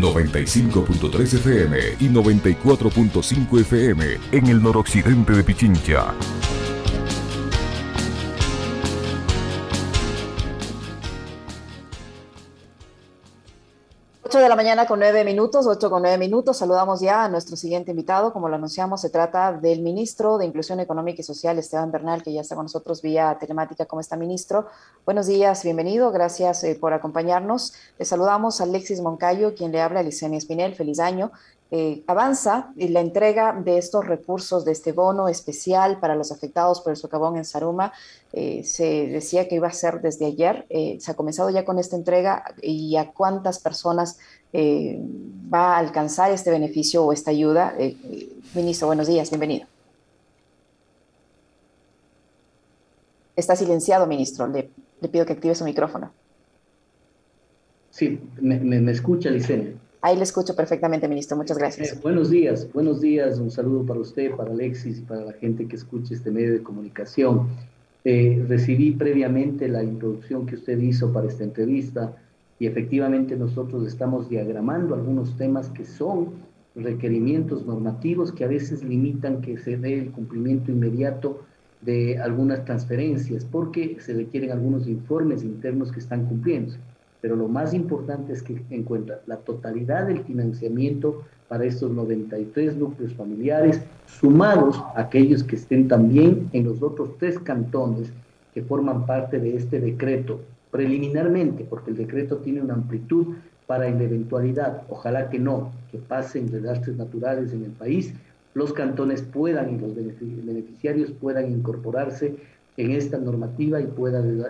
95.3 FM y 94.5 FM en el noroccidente de Pichincha. 8 de la mañana con 9 minutos, 8 con 9 minutos. Saludamos ya a nuestro siguiente invitado. Como lo anunciamos, se trata del ministro de Inclusión Económica y Social, Esteban Bernal, que ya está con nosotros vía telemática. ¿Cómo está, ministro? Buenos días, bienvenido. Gracias eh, por acompañarnos. Le saludamos a Alexis Moncayo, quien le habla a Licenia Espinel. Feliz año. Eh, avanza la entrega de estos recursos, de este bono especial para los afectados por el socavón en Saruma. Eh, se decía que iba a ser desde ayer. Eh, se ha comenzado ya con esta entrega y a cuántas personas va a alcanzar este beneficio o esta ayuda. ministro, buenos días, bienvenido. Está silenciado, ministro. Le, pido que active su micrófono. Sí, me, me escucha, Licenia. Ahí le escucho perfectamente, ministro. Muchas gracias. Eh, buenos días, buenos días. Un saludo para usted, para Alexis y para la gente que escuche este medio de comunicación. Eh, recibí previamente la introducción que usted hizo para esta entrevista y efectivamente nosotros estamos diagramando algunos temas que son requerimientos normativos que a veces limitan que se dé el cumplimiento inmediato de algunas transferencias porque se requieren algunos informes internos que están cumpliendo pero lo más importante es que encuentra la totalidad del financiamiento para estos 93 núcleos familiares, sumados a aquellos que estén también en los otros tres cantones que forman parte de este decreto, preliminarmente, porque el decreto tiene una amplitud para la eventualidad, ojalá que no, que pasen desastres naturales en el país, los cantones puedan y los beneficiarios puedan incorporarse en esta normativa y puedan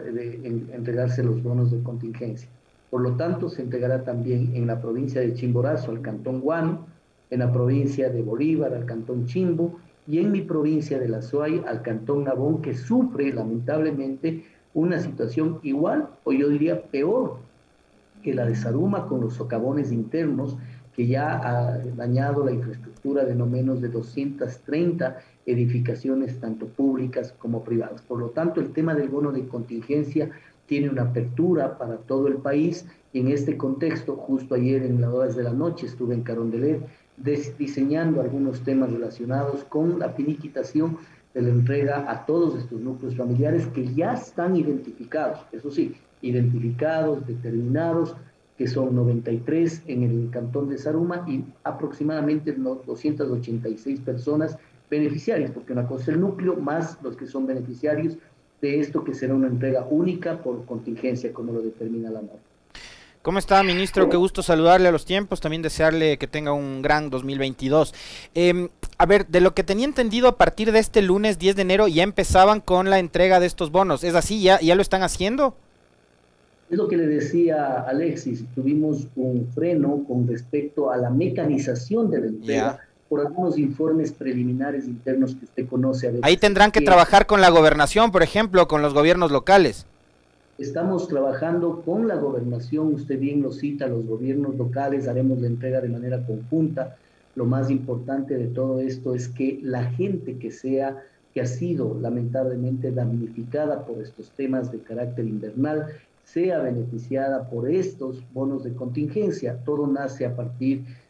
entregarse los bonos de contingencia. Por lo tanto, se entregará también en la provincia de Chimborazo al Cantón Guano, en la provincia de Bolívar al Cantón Chimbo y en mi provincia de La Suay al Cantón Nabón, que sufre lamentablemente una situación igual o yo diría peor que la de Saruma con los socavones internos que ya ha dañado la infraestructura de no menos de 230 edificaciones, tanto públicas como privadas. Por lo tanto, el tema del bono de contingencia tiene una apertura para todo el país. Y en este contexto, justo ayer en las horas de la noche estuve en Carondelet diseñando algunos temas relacionados con la finiquitación de la entrega a todos estos núcleos familiares que ya están identificados, eso sí, identificados, determinados, que son 93 en el cantón de Saruma y aproximadamente 286 personas beneficiarias, porque una cosa es el núcleo más los que son beneficiarios de esto que será una entrega única por contingencia, como lo determina la norma. ¿Cómo está, ministro? Qué gusto saludarle a los tiempos, también desearle que tenga un gran 2022. Em, a ver, de lo que tenía entendido, a partir de este lunes 10 de enero ya empezaban con la entrega de estos bonos. ¿Es así? ¿Ya, ya lo están haciendo? Es lo que le decía Alexis, tuvimos un freno con respecto a la mecanización de la entrega por algunos informes preliminares internos que usted conoce. Ahí tendrán que, trabajar con la gobernación, por ejemplo, con los gobiernos locales. Estamos trabajando con la gobernación, usted bien lo cita, los gobiernos locales, haremos la entrega de manera conjunta. Lo más importante de todo esto es que la gente que sea, que ha sido lamentablemente damnificada por estos temas de carácter invernal, sea beneficiada por estos bonos de contingencia. Todo nace a partir de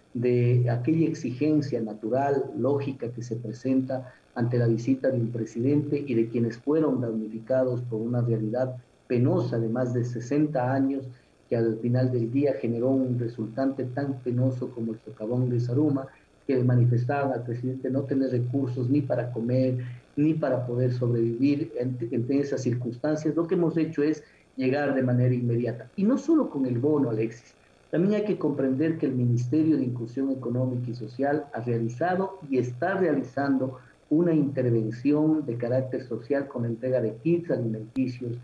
aquella exigencia natural, lógica que se presenta ante la visita de un presidente y de quienes fueron damnificados por una realidad penosa de más de 60 años que al final del día generó un resultante tan penoso como el socavón de Saruma, que manifestaban al presidente no tener recursos ni para comer, ni para poder sobrevivir en, en esas circunstancias. Lo que hemos hecho es llegar de manera inmediata. Y no solo con el bono, Alexis, también hay que comprender que el Ministerio de Inclusión Económica y Social ha realizado y está realizando una intervención de carácter social con entrega de kits alimenticios,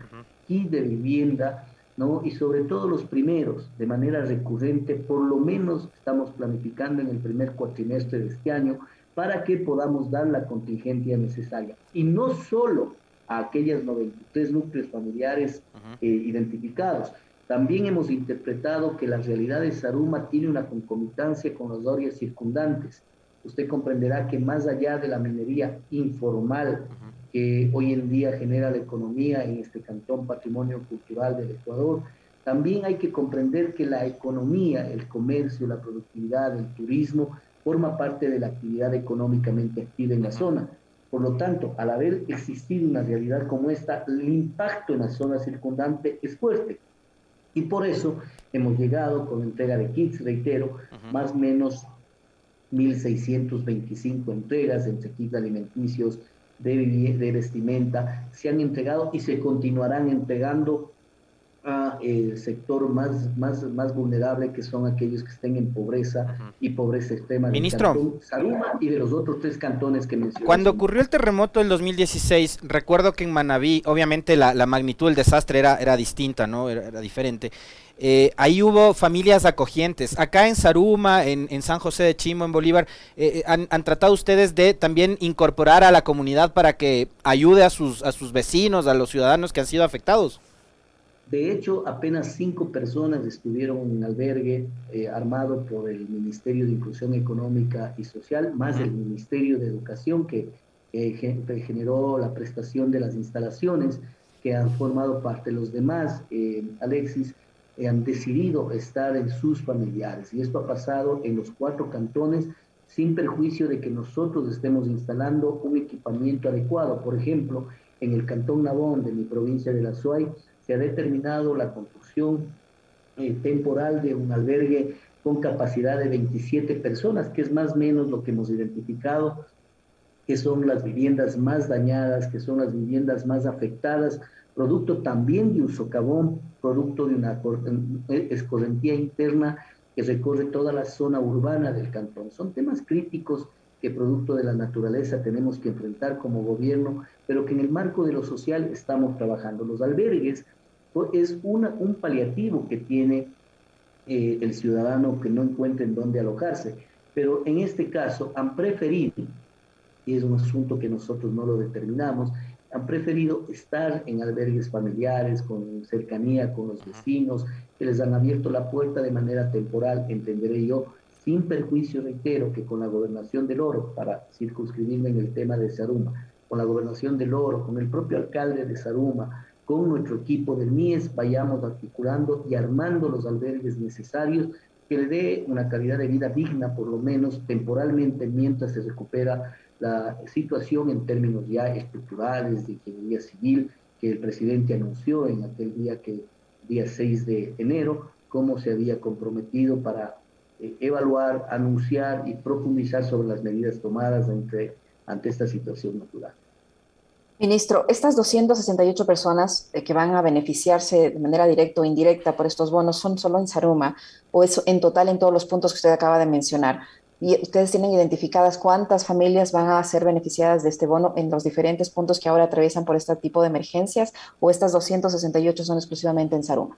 y de vivienda, ¿no? Y sobre todo los primeros, de manera recurrente, por lo menos estamos planificando en el primer cuatrimestre de este año para que podamos dar la contingencia necesaria. Y no solo a aquellas 93 núcleos familiares eh, identificados, también hemos interpretado que la realidad de Saruma tiene una concomitancia con las áreas circundantes. Usted comprenderá que más allá de la minería informal que hoy en día genera la economía en este cantón patrimonio cultural del Ecuador, También hay que comprender que la economía, el comercio, la productividad, el turismo, forma parte de la actividad económicamente activa en la zona. Por lo tanto, al haber existido una realidad como esta, el impacto en la zona circundante es fuerte. Y por eso hemos llegado con entrega de kits, reitero, más o menos 1.625 entregas entre kits alimenticios, de, de vestimenta, se han entregado y se continuarán entregando a el sector más, más, más vulnerable, que son aquellos que estén en pobreza y pobreza extrema. Ministro. Saruma y de los otros tres cantones que mencioné. Cuando ocurrió el terremoto del 2016, recuerdo que en Manabí, obviamente la, la magnitud del desastre era, era distinta, ¿no? Era, era diferente. Eh, ahí hubo familias acogientes. Acá en Saruma, en, en San José de Chimo, en Bolívar, eh, eh, han, han, tratado ustedes de también incorporar a la comunidad para que ayude a sus, a sus vecinos, a los ciudadanos que han sido afectados. De hecho, apenas cinco personas estuvieron en albergue eh, armado por el Ministerio de Inclusión Económica y Social, más el Ministerio de Educación que eh, generó la prestación de las instalaciones que han formado parte. Los demás, eh, Alexis, han decidido estar en sus familiares y esto ha pasado en los cuatro cantones sin perjuicio de que nosotros estemos instalando un equipamiento adecuado. Por ejemplo, en el Cantón Nabón de mi provincia de La Suay, se ha determinado la construcción eh, temporal de un albergue con capacidad de 27 personas, que es más o menos lo que hemos identificado, que son las viviendas más dañadas, que son las viviendas más afectadas, producto también de un socavón, producto de una eh, escorrentía interna que recorre toda la zona urbana del cantón. Son temas críticos que producto de la naturaleza tenemos que enfrentar como gobierno, pero que en el marco de lo social estamos trabajando. Los albergues es una, un paliativo que tiene eh, el ciudadano que no encuentra en dónde alojarse, pero en este caso han preferido, y es un asunto que nosotros no lo determinamos, han preferido estar en albergues familiares, con cercanía con los vecinos, que les han abierto la puerta de manera temporal, entenderé yo, sin perjuicio, reitero, que con la gobernación del oro, para circunscribirme en el tema de Saruma, con la gobernación del oro, con el propio alcalde de Saruma, con nuestro equipo del MIES, vayamos articulando y armando los albergues necesarios que le dé una calidad de vida digna, por lo menos temporalmente, mientras se recupera la situación en términos ya estructurales de ingeniería civil que el presidente anunció en aquel día que día 6 de enero, cómo se había comprometido para eh, evaluar, anunciar y profundizar sobre las medidas tomadas ante, ante esta situación natural. Ministro, estas 268 personas eh, que van a beneficiarse de manera directa o indirecta por estos bonos son solo en Saruma o es en total en todos los puntos que usted acaba de mencionar. ¿Y ustedes tienen identificadas cuántas familias van a ser beneficiadas de este bono en los diferentes puntos que ahora atraviesan por este tipo de emergencias o estas 268 son exclusivamente en Saruma?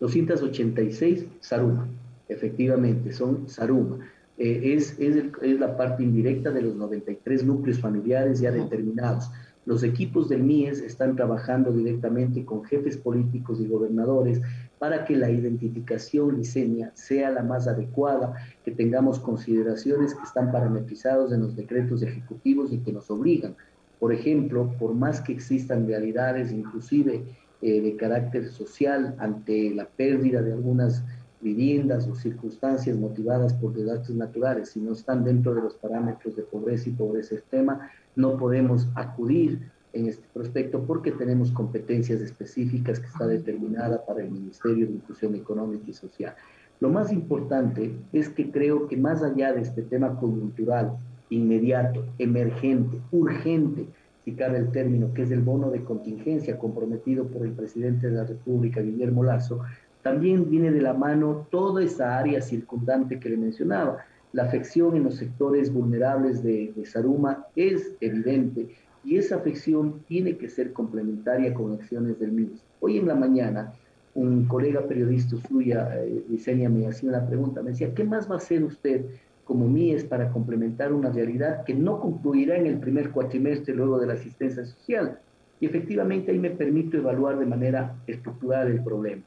286 Saruma efectivamente, son Saruma. Eh, es, es, el, es, la parte indirecta de los 93 núcleos familiares ya determinados. Los equipos del MIES están trabajando directamente con jefes políticos y gobernadores para que la identificación liceña sea la más adecuada, que tengamos consideraciones que están parametrizados en los decretos ejecutivos y que nos obligan. Por ejemplo, por más que existan realidades, inclusive eh, de carácter social, ante la pérdida de algunas viviendas o circunstancias motivadas por desastres naturales, si no están dentro de los parámetros de pobreza y pobreza extrema, no podemos acudir en este prospecto porque tenemos competencias específicas que está determinada para el Ministerio de Inclusión Económica y Social. Lo más importante es que creo que más allá de este tema coyuntural, inmediato, emergente, urgente, si cabe el término, que es el bono de contingencia comprometido por el presidente de la República, Guillermo Lazo, también viene de la mano toda esa área circundante que le mencionaba. La afección en los sectores vulnerables de, de Saruma es evidente y esa afección tiene que ser complementaria con acciones del MINS. Hoy en la mañana, un colega periodista suya, eh, me hacía una pregunta, me decía, ¿qué más va a hacer usted como MIES para complementar una realidad que no concluirá en el primer cuatrimestre luego de la asistencia social? Y efectivamente ahí me permito evaluar de manera estructural el problema.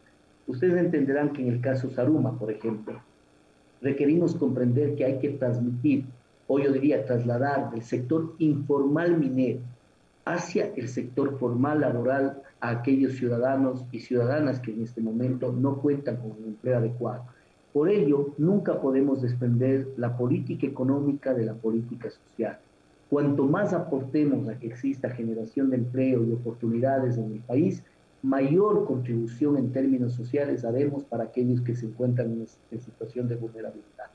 Ustedes entenderán que en el caso Saruma, por ejemplo, requerimos comprender que hay que transmitir, o yo diría trasladar del sector informal minero hacia el sector formal laboral a aquellos ciudadanos y ciudadanas que en este momento no cuentan con un empleo adecuado. Por ello, nunca podemos desprender la política económica de la política social. Cuanto más aportemos a que exista generación de empleo y oportunidades en el país, mayor contribución en términos sociales haremos para aquellos que se encuentran en, situación de vulnerabilidad.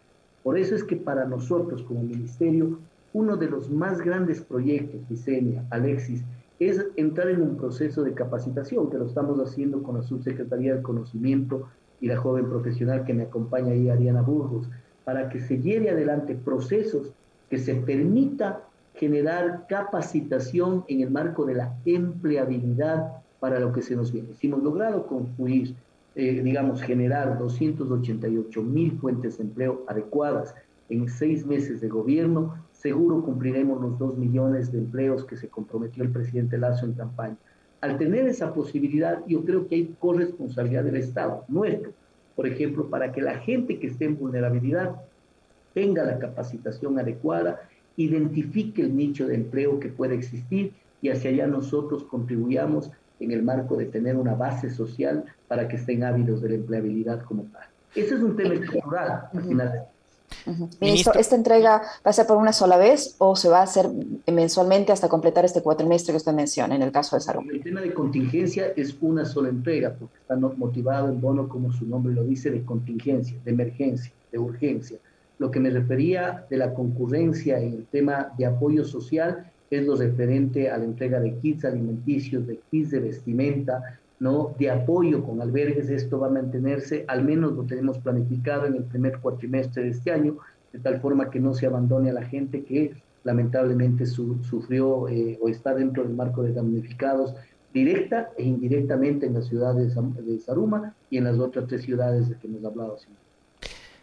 Por eso es que para nosotros como ministerio, uno de los más grandes proyectos, Vicenia, Alexis, es entrar en un proceso de capacitación, que lo estamos haciendo con la Subsecretaría del Conocimiento y la joven profesional que me acompaña ahí, Ariana Burgos, para que se lleve adelante procesos que se permita generar capacitación en el marco de la empleabilidad para lo que se nos viene. Si hemos logrado construir, eh, digamos, generar 288 mil fuentes de empleo adecuadas en seis meses de gobierno, seguro cumpliremos los dos millones de empleos que se comprometió el presidente Lazo en campaña. Al tener esa posibilidad, yo creo que hay corresponsabilidad del Estado, nuestro, por ejemplo, para que la gente que esté en vulnerabilidad tenga la capacitación adecuada, identifique el nicho de empleo que puede existir y hacia allá nosotros contribuyamos en el marco de tener una base social para que estén ávidos de la empleabilidad como tal. Ese es un tema estructural, al final de Ministro, ¿esta entrega va a ser por una sola vez o se va a hacer mensualmente hasta completar este cuatrimestre que usted menciona en el caso de Salud? El tema de contingencia es una sola entrega porque está motivado el bono, como su nombre lo dice, de contingencia, de emergencia, de urgencia. Lo que me refería de la concurrencia en el tema de apoyo social es lo referente a la entrega de kits alimenticios, de kits de vestimenta, ¿no? de apoyo con albergues. Esto va a mantenerse, al menos lo tenemos planificado en el primer cuatrimestre de este año, de tal forma que no se abandone a la gente que lamentablemente sufrió eh, o está dentro del marco de damnificados directa e indirectamente en la ciudad de, de Saruma y en las otras tres ciudades de que hemos hablado.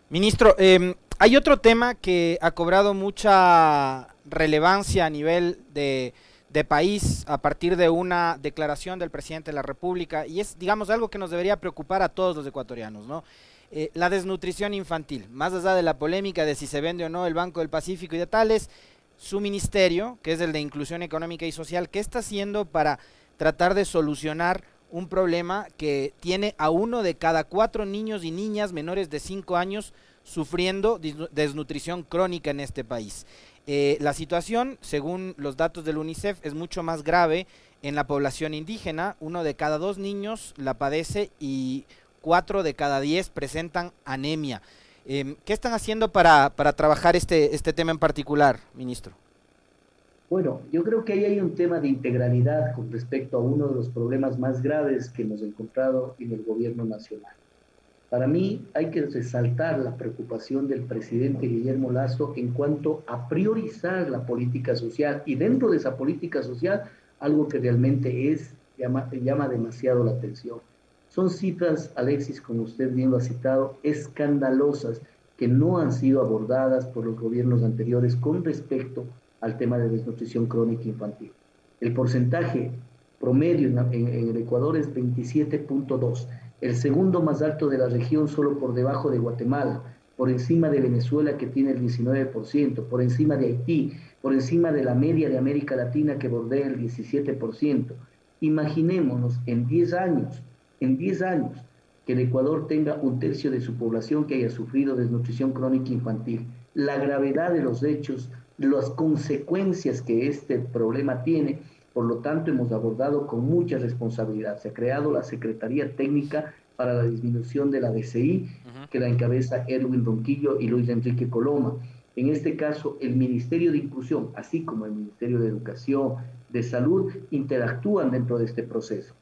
Ministro, eh, hay otro tema que ha cobrado mucha relevancia a nivel de, país a partir de una declaración del presidente de la República y es, digamos, algo que nos debería preocupar a todos los ecuatorianos, ¿no? Eh, la desnutrición infantil, más allá de la polémica de si se vende o no el Banco del Pacífico y de tales, su ministerio, que es el de Inclusión Económica y Social, ¿qué está haciendo para tratar de solucionar un problema que tiene a uno de cada cuatro niños y niñas menores de cinco años sufriendo desnutrición crónica en este país? Eh, la situación, según los datos del UNICEF, es mucho más grave en la población indígena. Uno de cada dos niños la padece y cuatro de cada diez presentan anemia. Em, ¿Qué están haciendo para, para trabajar este, este tema en particular, ministro? Bueno, yo creo que ahí hay un tema de integralidad con respecto a uno de los problemas más graves que hemos encontrado en el gobierno nacional. Para mí hay que resaltar la preocupación del presidente Guillermo Lazo en cuanto a priorizar la política social y dentro de esa política social algo que realmente es llama, llama demasiado la atención. Son cifras, Alexis, como usted bien lo ha citado, escandalosas que no han sido abordadas por los gobiernos anteriores con respecto al tema de desnutrición crónica infantil. El porcentaje promedio en, en el Ecuador es 27.2 el segundo más alto de la región solo por debajo de Guatemala, por encima de Venezuela que tiene el 19%, por encima de Haití, por encima de la media de América Latina que bordea el 17%. Imaginémonos en 10 años, en 10 años, que el Ecuador tenga un tercio de su población que haya sufrido desnutrición crónica infantil. La gravedad de los hechos, las consecuencias que este problema tiene por lo tanto, hemos abordado con mucha responsabilidad. Se ha creado la Secretaría Técnica para la Disminución de la DCI, que la encabeza Erwin Ronquillo y Luis Enrique Coloma. En este caso, el Ministerio de Inclusión, así como el Ministerio de Educación, de Salud, interactúan dentro de este proceso.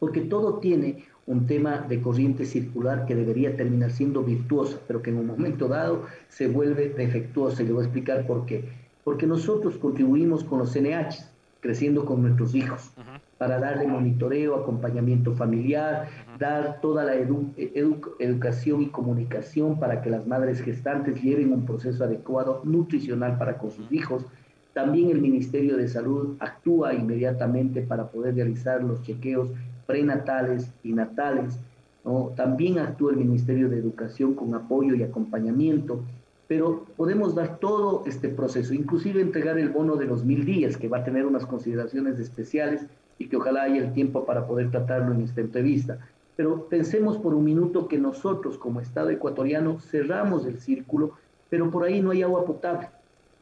Porque todo tiene un tema de corriente circular que debería terminar siendo virtuosa, pero que en un momento dado se vuelve defectuosa. Y le voy a explicar por qué. Porque nosotros contribuimos con los NH, creciendo con nuestros hijos, para darle monitoreo, acompañamiento familiar, dar toda la educación y comunicación para que las madres gestantes lleven un proceso adecuado nutricional para con sus hijos. También el Ministerio de Salud actúa inmediatamente para poder realizar los chequeos prenatales y natales. ¿no? También actúa el Ministerio de Educación con apoyo y acompañamiento pero podemos dar todo este proceso, inclusive entregar el bono de los mil días, que va a tener unas consideraciones especiales y que ojalá haya el tiempo para poder tratarlo en esta entrevista. Pero pensemos por un minuto que nosotros como Estado ecuatoriano cerramos el círculo, pero por ahí no hay agua potable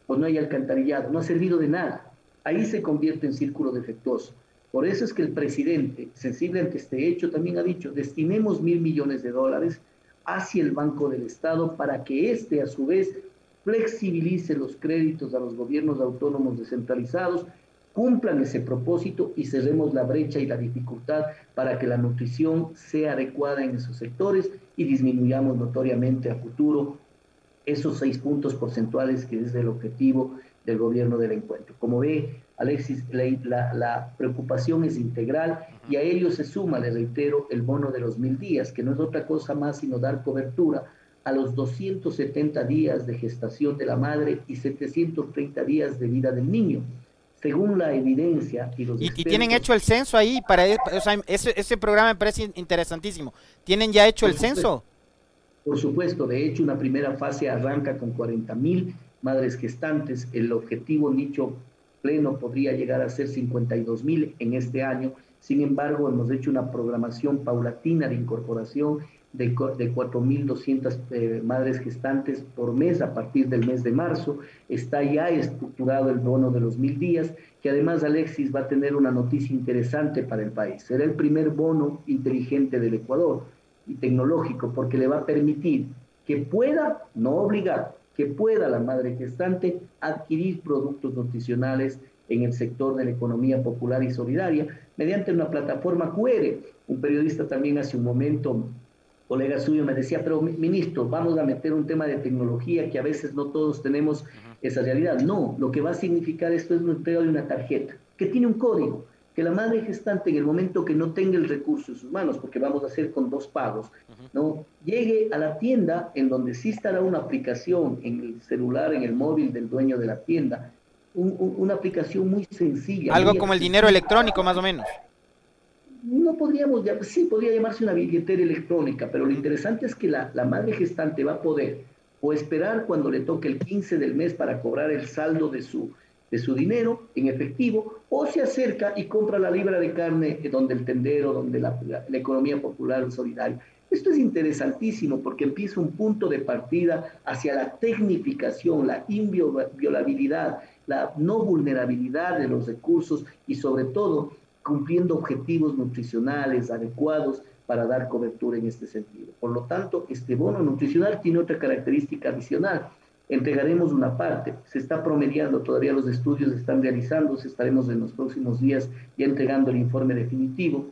o no hay alcantarillado, no ha servido de nada. Ahí se convierte en círculo defectuoso. Por eso es que el presidente, sensible ante este hecho, también ha dicho, destinemos mil millones de dólares hacia el Banco del Estado para que éste a su vez flexibilice los créditos a los gobiernos autónomos descentralizados, cumplan ese propósito y cerremos la brecha y la dificultad para que la nutrición sea adecuada en esos sectores y disminuyamos notoriamente a futuro esos seis puntos porcentuales que es el objetivo del gobierno del encuentro. Como ve, Alexis, la, la, preocupación es integral y a ello se suma, le reitero, el bono de los mil días, que no es otra cosa más sino dar cobertura a los 270 días de gestación de la madre y 730 días de vida del niño. Según la evidencia y los... Y, tienen hecho el censo ahí, para e, o sea, ese, ese programa me parece interesantísimo. ¿Tienen ya hecho el censo? Por supuesto, de hecho, una primera fase arranca con 40 mil madres gestantes. El objetivo nicho pleno podría llegar a ser 52 mil en este año. Sin embargo, hemos hecho una programación paulatina de incorporación de, de 4.200 eh, madres gestantes por mes a partir del mes de marzo. Está ya estructurado el bono de los mil días, que además Alexis va a tener una noticia interesante para el país. Será el primer bono inteligente del Ecuador y tecnológico, porque le va a permitir que pueda, no obligar, que pueda la madre gestante adquirir productos nutricionales en el sector de la economía popular y solidaria mediante una plataforma QR. Un periodista también hace un momento, colega suyo, me decía, pero ministro, vamos a meter un tema de tecnología que a veces no todos tenemos esa realidad. No, lo que va a significar esto es un entrega de una tarjeta que tiene un código que la madre gestante en el momento que no tenga el recurso en sus manos, porque vamos a hacer con dos pagos, ¿no? llegue a la tienda en donde sí estará una aplicación en el celular, en el móvil del dueño de la tienda, una aplicación muy sencilla. Algo como el dinero electrónico, más o menos. No podríamos, sí, podría llamarse una billetera electrónica, pero lo interesante es que la, la madre gestante va a poder o esperar cuando le toque el 15 del mes para cobrar el saldo de su de su dinero en efectivo o se acerca y compra la libra de carne donde el tendero, donde la, economía popular solidaria. Esto es interesantísimo porque empieza un punto de partida hacia la tecnificación, la inviolabilidad, la no vulnerabilidad de los recursos y sobre todo cumpliendo objetivos nutricionales adecuados para dar cobertura en este sentido. Por lo tanto, este bono nutricional tiene otra característica adicional entregaremos una parte. Se está promediando, todavía los estudios están realizándose, estaremos en los próximos días ya entregando el informe definitivo,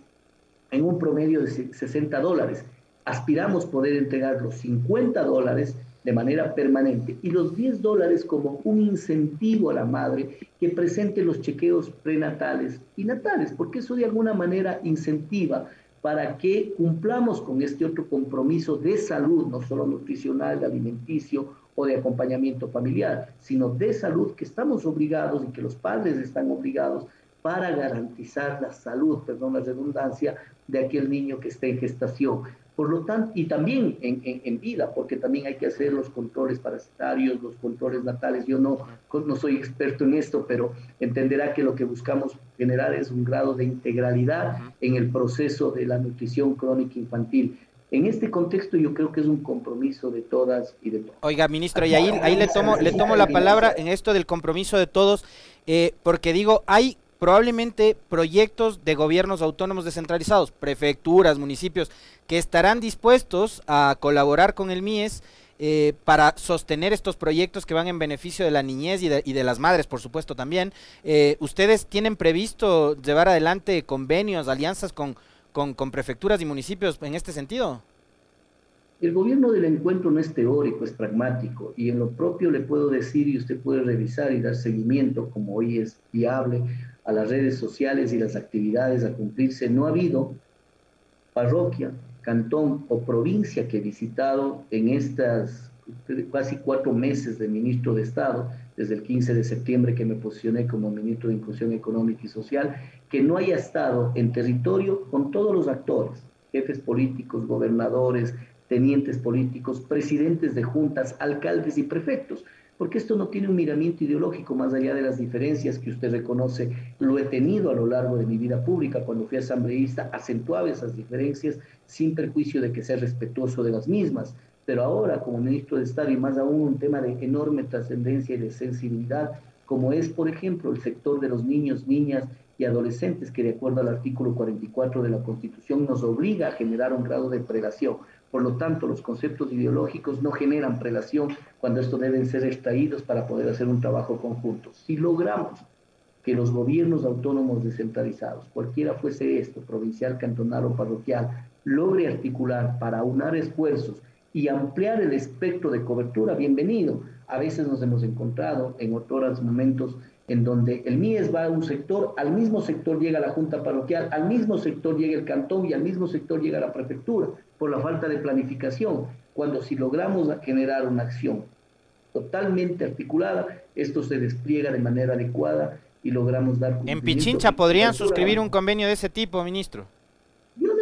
en un promedio de 60 dólares. Aspiramos poder entregar los 50 dólares de manera permanente y los 10 dólares como un incentivo a la madre que presente los chequeos prenatales y natales, porque eso de alguna manera incentiva para que cumplamos con este otro compromiso de salud, no solo nutricional, alimenticio o de acompañamiento familiar, sino de salud que estamos obligados y que los padres están obligados para garantizar la salud, perdón la redundancia, de aquel niño que está en gestación. Por lo tanto, y también en, en, vida, porque también hay que hacer los controles parasitarios, los controles natales. Yo no, no soy experto en esto, pero entenderá que lo que buscamos generar es un grado de integralidad en el proceso de la nutrición crónica infantil. En este contexto yo creo que es un compromiso de todas y de todos. Oiga, ministro, y ahí, ahí le tomo, le tomo la palabra en esto del compromiso de todos, eh, porque digo, hay probablemente proyectos de gobiernos autónomos descentralizados, prefecturas, municipios, que estarán dispuestos a colaborar con el MIES eh, para sostener estos proyectos que van en beneficio de la niñez y de, las madres, por supuesto, también. Eh, ¿Ustedes tienen previsto llevar adelante convenios, alianzas con, con, prefecturas y municipios en este sentido? El gobierno del encuentro no es teórico, es pragmático y en lo propio le puedo decir y usted puede revisar y dar seguimiento como hoy es viable a las redes sociales y las actividades a cumplirse. No ha habido parroquia, cantón o provincia que he visitado en estas casi cuatro meses de ministro de Estado, desde el 15 de septiembre que me posicioné como ministro de Inclusión Económica y Social, que no haya estado en territorio con todos los actores, jefes políticos, gobernadores, tenientes políticos, presidentes de juntas, alcaldes y prefectos, porque esto no tiene un miramiento ideológico más allá de las diferencias que usted reconoce. Lo he tenido a lo largo de mi vida pública, cuando fui asambleísta, acentuaba esas diferencias sin perjuicio de que sea respetuoso de las mismas. Pero ahora, como ministro de Estado, y más aún un tema de enorme trascendencia y de sensibilidad, como es, por ejemplo, el sector de los niños, niñas y adolescentes, que de acuerdo al artículo 44 de la Constitución nos obliga a generar un grado de predación. Por lo tanto, los conceptos ideológicos no generan prelación cuando estos deben ser extraídos para poder hacer un trabajo conjunto. Si logramos que los gobiernos autónomos descentralizados, cualquiera fuese esto, provincial, cantonal o parroquial, logre articular para unar esfuerzos y ampliar el espectro de cobertura, bienvenido. A veces nos hemos encontrado en otros momentos en donde el MIES va a un sector, al mismo sector llega la Junta Parroquial, al mismo sector llega el cantón y al mismo sector llega la prefectura, por la falta de planificación. Cuando si logramos generar una acción totalmente articulada, esto se despliega de manera adecuada y logramos dar... En Pichincha podrían suscribir un convenio de ese tipo, ministro.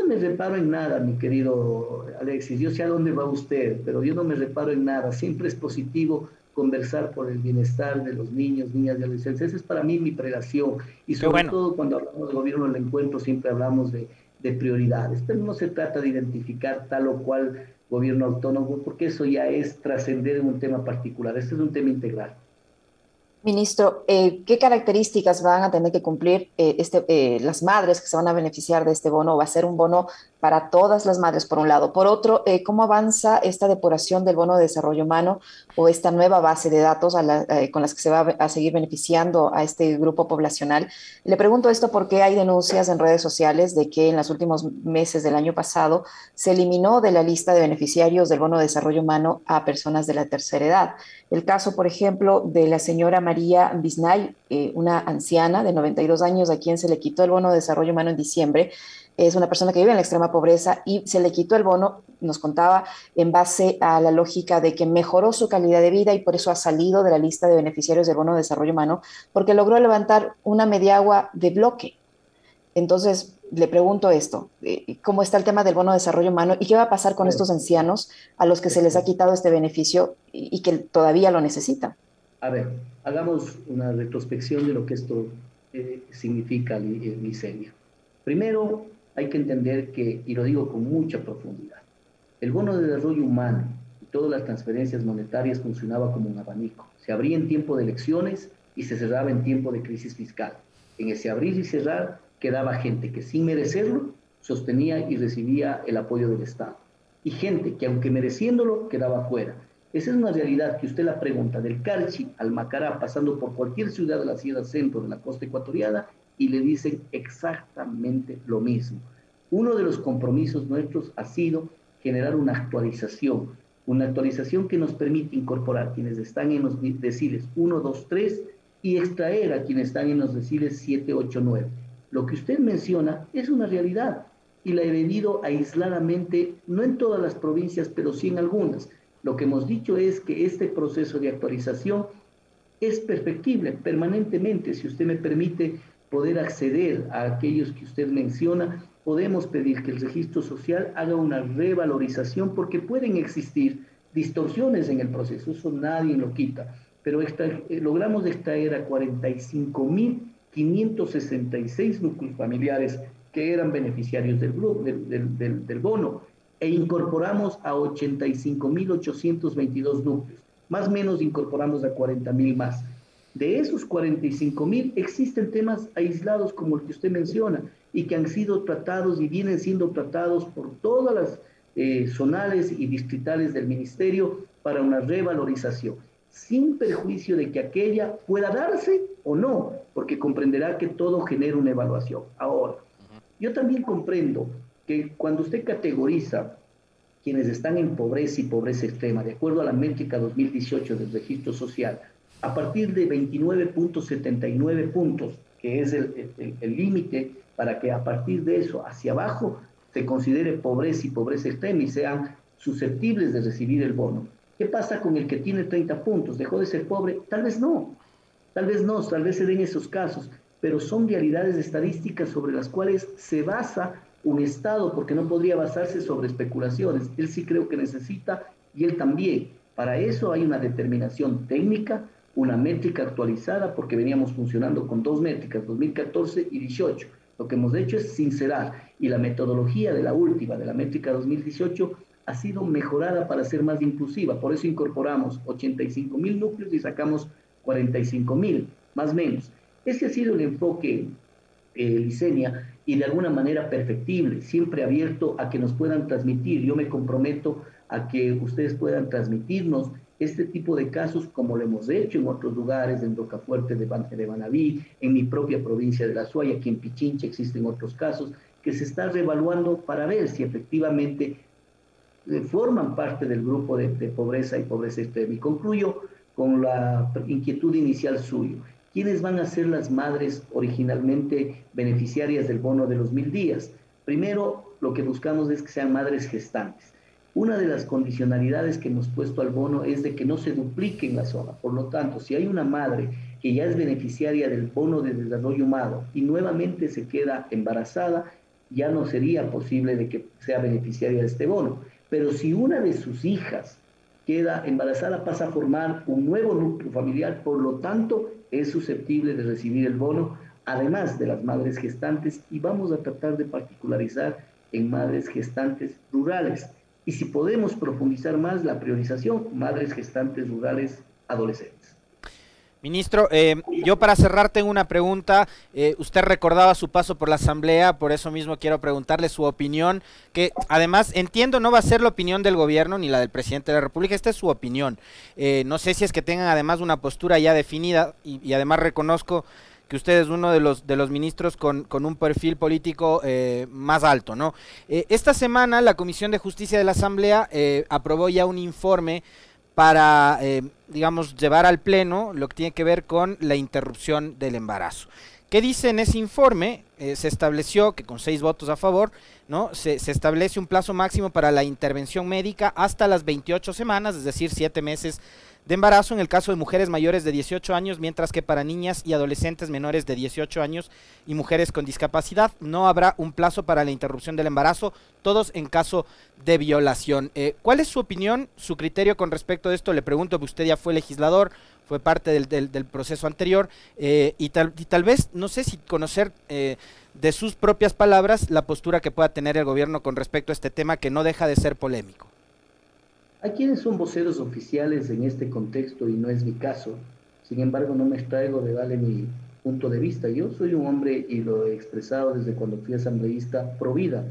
No me reparo en nada, mi querido Alexis. Yo sé a dónde va usted, pero yo no me reparo en nada. Siempre es positivo conversar por el bienestar de los niños, niñas y adolescentes. Esa es para mí mi prelación. Y sobre todo cuando hablamos de gobierno del encuentro siempre hablamos de, de prioridades. Pero no se trata de identificar tal o cual gobierno autónomo, porque eso ya es trascender en un tema particular. Este es un tema integral. Ministro, eh, ¿qué características van a tener que cumplir eh, este, eh, las madres que se van a beneficiar de este bono? ¿Va a ser un bono para todas las madres, por un lado? Por otro, ¿cómo avanza esta depuración del bono de desarrollo humano o esta nueva base de datos con las que se va a seguir beneficiando a este grupo poblacional? Le pregunto esto porque hay denuncias en redes sociales de que en los últimos meses del año pasado se eliminó de la lista de beneficiarios del bono de desarrollo humano a personas de la tercera edad. El caso, por ejemplo, de la señora María Biznay, eh, una anciana de 92 años a quien se le quitó el bono de desarrollo humano en diciembre. Es una persona que vive en la extrema pobreza y se le quitó el bono, nos contaba, en base a la lógica de que mejoró su calidad de vida y por eso ha salido de la lista de beneficiarios del bono de desarrollo humano, porque logró levantar una mediagua de bloque. Entonces, le pregunto esto, eh, ¿cómo está el tema del bono de desarrollo humano y qué va a pasar con estos ancianos a los que se les ha quitado este beneficio y, que todavía lo necesitan? A ver, hagamos una retrospección de lo que esto eh, significa, Licelia. Primero, hay que entender que, y lo digo con mucha profundidad, el bono de desarrollo humano y todas las transferencias monetarias funcionaba como un abanico. Se abría en tiempo de elecciones y se cerraba en tiempo de crisis fiscal. En ese abrir y cerrar quedaba gente que sin merecerlo sostenía y recibía el apoyo del Estado. Y gente que aunque mereciéndolo quedaba fuera. Esa es una realidad que usted la pregunta del Carchi al Macará, pasando por cualquier ciudad de la ciudad centro de la costa ecuatoriana, y le dicen exactamente lo mismo. Uno de los compromisos nuestros ha sido generar una actualización, una actualización que nos permite incorporar quienes están en los deciles 1, 2, 3 y extraer a quienes están en los deciles 7, 8, 9 lo que usted menciona es una realidad y la he venido aisladamente, no en todas las provincias, pero sí en algunas. Lo que hemos dicho es que este proceso de actualización es perfectible permanentemente. Si usted me permite poder acceder a aquellos que usted menciona, podemos pedir que el registro social haga una revalorización porque pueden existir distorsiones en el proceso, eso nadie lo quita, pero eh, logramos extraer a 45 mil 566 núcleos familiares que eran beneficiarios del, del, del, bono e incorporamos a 85.822 núcleos. Más o menos incorporamos a 40.000 más. De esos 45.000 existen temas aislados como el que usted menciona y que han sido tratados y vienen siendo tratados por todas las eh, zonales y distritales del ministerio para una revalorización sin perjuicio de que aquella pueda darse o no, porque comprenderá que todo genera una evaluación. Ahora, yo también comprendo que cuando usted categoriza quienes están en pobreza y pobreza extrema, de acuerdo a la métrica 2018 del registro social, a partir de 29.79 puntos, que es el límite para que a partir de eso hacia abajo se considere pobreza y pobreza extrema y sean susceptibles de recibir el bono. ¿Qué pasa con el que tiene 30 puntos? ¿Dejó de ser pobre? Tal vez no, tal vez no, tal vez se den esos casos, pero son realidades estadísticas sobre las cuales se basa un Estado, porque no podría basarse sobre especulaciones. Él sí creo que necesita, y él también, Para eso hay una determinación técnica, una métrica actualizada, porque veníamos funcionando con dos métricas, 2014 y 18. Lo que hemos hecho es sincerar y la metodología de la última, de la métrica 2018, ha sido mejorada para ser más inclusiva. Por eso incorporamos 85 mil núcleos y sacamos 45 mil, más o menos. Ese ha sido el enfoque, eh, Licenia, y de alguna manera perfectible, siempre abierto a que nos puedan transmitir. Yo me comprometo a que ustedes puedan transmitirnos este tipo de casos como lo hemos hecho en otros lugares, en Rocafuerte de, de Banaví, en mi propia provincia de La Suaya, aquí en Pichincha existen otros casos, que se está reevaluando para ver si efectivamente eh, forman parte del grupo de, pobreza y pobreza extrema. Y concluyo con la inquietud inicial suyo. ¿Quiénes van a ser las madres originalmente beneficiarias del bono de los mil días? Primero, lo que buscamos es que sean madres gestantes. Una de las condicionalidades que hemos puesto al bono es de que no se duplique en la zona. Por lo tanto, si hay una madre que ya es beneficiaria del bono de desarrollo humano y nuevamente se queda embarazada, ya no sería posible de que sea beneficiaria de este bono. Pero si una de sus hijas queda embarazada, pasa a formar un nuevo núcleo familiar, por lo tanto, es susceptible de recibir el bono, además de las madres gestantes, y vamos a tratar de particularizar en madres gestantes rurales. Y si podemos profundizar más la priorización, madres gestantes rurales adolescentes. Ministro, eh, yo para cerrar tengo una pregunta. Eh, usted recordaba su paso por la Asamblea, por eso mismo quiero preguntarle su opinión, que además entiendo no va a ser la opinión del gobierno ni la del presidente de la República, esta es su opinión. Eh, no sé si es que tengan además una postura ya definida y, además reconozco que usted es uno de los, de los ministros con, con un perfil político más alto, ¿no? esta semana la Comisión de Justicia de la Asamblea aprobó ya un informe para, eh, digamos, llevar al Pleno lo que tiene que ver con la interrupción del embarazo. ¿Qué dice en ese informe? Eh, se estableció que con seis votos a favor, ¿no? Se, se, establece un plazo máximo para la intervención médica hasta las 28 semanas, es decir, siete meses de embarazo en el caso de mujeres mayores de 18 años, mientras que para niñas y adolescentes menores de 18 años y mujeres con discapacidad no habrá un plazo para la interrupción del embarazo, todos en caso de violación. Eh, ¿Cuál es su opinión, su criterio con respecto a esto? Le pregunto, que usted ya fue legislador, fue parte del, proceso anterior eh, y, tal, y tal vez, no sé si conocer eh, de sus propias palabras la postura que pueda tener el gobierno con respecto a este tema que no deja de ser polémico. Hay quienes son voceros oficiales en este contexto y no es mi caso. Sin embargo, no me extraigo de darle mi punto de vista. Yo soy un hombre, y lo he expresado desde cuando fui asambleísta, pro vida.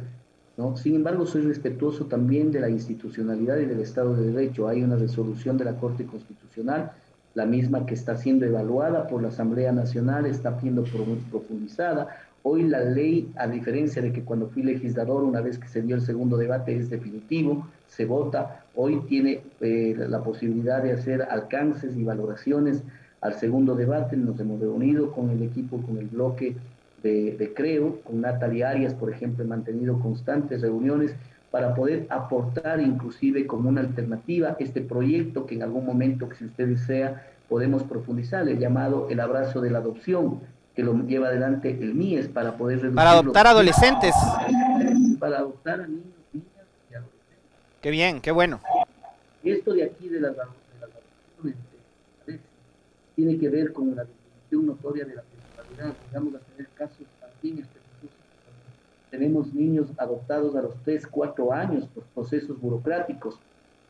¿no? Sin embargo, soy respetuoso también de la institucionalidad y del Estado de Derecho. Hay una resolución de la Corte Constitucional, la misma que está siendo evaluada por la Asamblea Nacional, está siendo profundizada. Hoy la ley, a diferencia de que cuando fui legislador, una vez que se dio el segundo debate, es definitivo, se vota, hoy tiene eh, la posibilidad de hacer alcances y valoraciones al segundo debate. Nos hemos reunido con el equipo, con el bloque de, de Creo, con Natalia Arias, por ejemplo, he mantenido constantes reuniones para poder aportar inclusive como una alternativa este proyecto que en algún momento, que si usted desea, podemos profundizar, el llamado el abrazo de la adopción, que lo lleva adelante el MIES para poder reducir Para adoptar adolescentes. Para adoptar a niños, niñas y adolescentes. Qué bien, qué bueno. Esto de aquí de las, adopciones tiene que ver con la definición notoria de la temporalidad. Vamos a tener casos también específicos. Tenemos niños adoptados a los 3, 4 años por procesos burocráticos.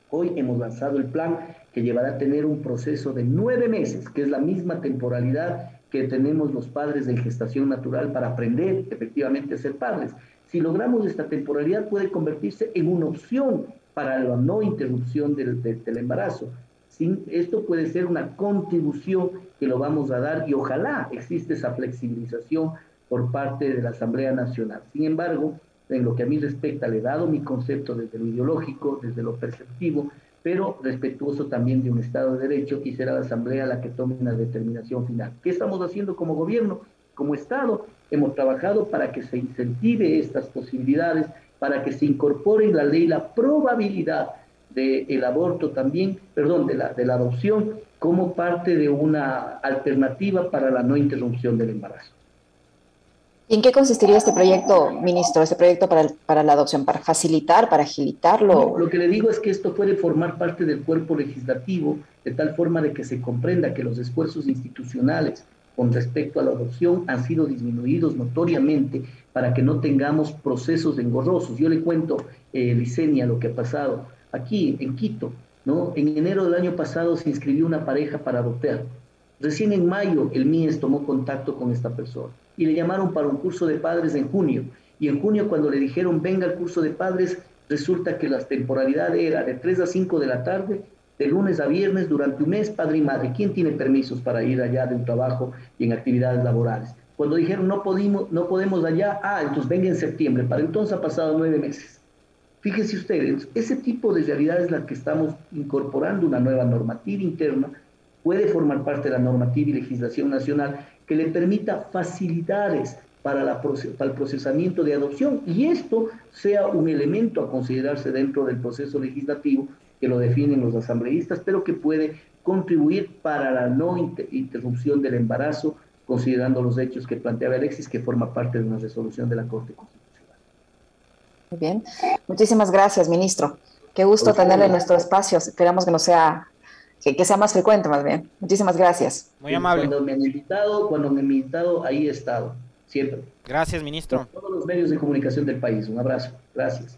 Hoy hemos lanzado el plan que llevará a tener un proceso de nueve meses, que es la misma temporalidad que tenemos los padres de gestación natural para aprender efectivamente a ser padres. Si logramos esta temporalidad puede convertirse en una opción para la no interrupción del, del, embarazo. Sin, esto puede ser una contribución que lo vamos a dar y ojalá existe esa flexibilización por parte de la Asamblea Nacional. Sin embargo, en lo que a mí respecta, le he dado mi concepto desde lo ideológico, desde lo perceptivo, pero respetuoso también de un Estado de Derecho y será la Asamblea la que tome una determinación final. ¿Qué estamos haciendo como gobierno? Como Estado hemos trabajado para que se incentive estas posibilidades, para que se incorpore en la ley la probabilidad del aborto también, perdón, de la, de la adopción como parte de una alternativa para la no interrupción del embarazo. ¿Y en qué consistiría este proyecto, ministro, este proyecto para, para la adopción? ¿Para facilitar, para agilitarlo? lo que le digo es que esto puede formar parte del cuerpo legislativo de tal forma de que se comprenda que los esfuerzos institucionales con respecto a la adopción han sido disminuidos notoriamente para que no tengamos procesos engorrosos. Yo le cuento, eh, Licenia, lo que ha pasado aquí en Quito. ¿no? En enero del año pasado se inscribió una pareja para adoptar. Recién en mayo el MIES tomó contacto con esta persona y le llamaron para un curso de padres en junio. Y en junio cuando le dijeron venga al curso de padres, resulta que la temporalidad era de 3 a 5 de la tarde, de lunes a viernes durante un mes, padre y madre. ¿Quién tiene permisos para ir allá de un trabajo y en actividades laborales? Cuando dijeron no, podemos, no podemos allá, ah, entonces venga en septiembre. Para entonces ha pasado nueve meses. Fíjense ustedes, ese tipo de realidad es la que estamos incorporando una nueva normativa interna, puede formar parte de la normativa y legislación nacional que le permita facilidades para, la, para el procesamiento de adopción y esto sea un elemento a considerarse dentro del proceso legislativo que lo definen los asambleístas, pero que puede contribuir para la no interrupción del embarazo, considerando los hechos que planteaba Alexis, que forma parte de una resolución de la Corte Constitucional. Muy bien. Muchísimas gracias, ministro. Qué gusto tenerle en nuestro espacio. Esperamos que no sea que, sea más frecuente más bien. Muchísimas gracias. Muy amable. Cuando me han invitado, cuando me han invitado, ahí he estado, siempre. Gracias, ministro. todos los medios de comunicación del país. Un abrazo. Gracias.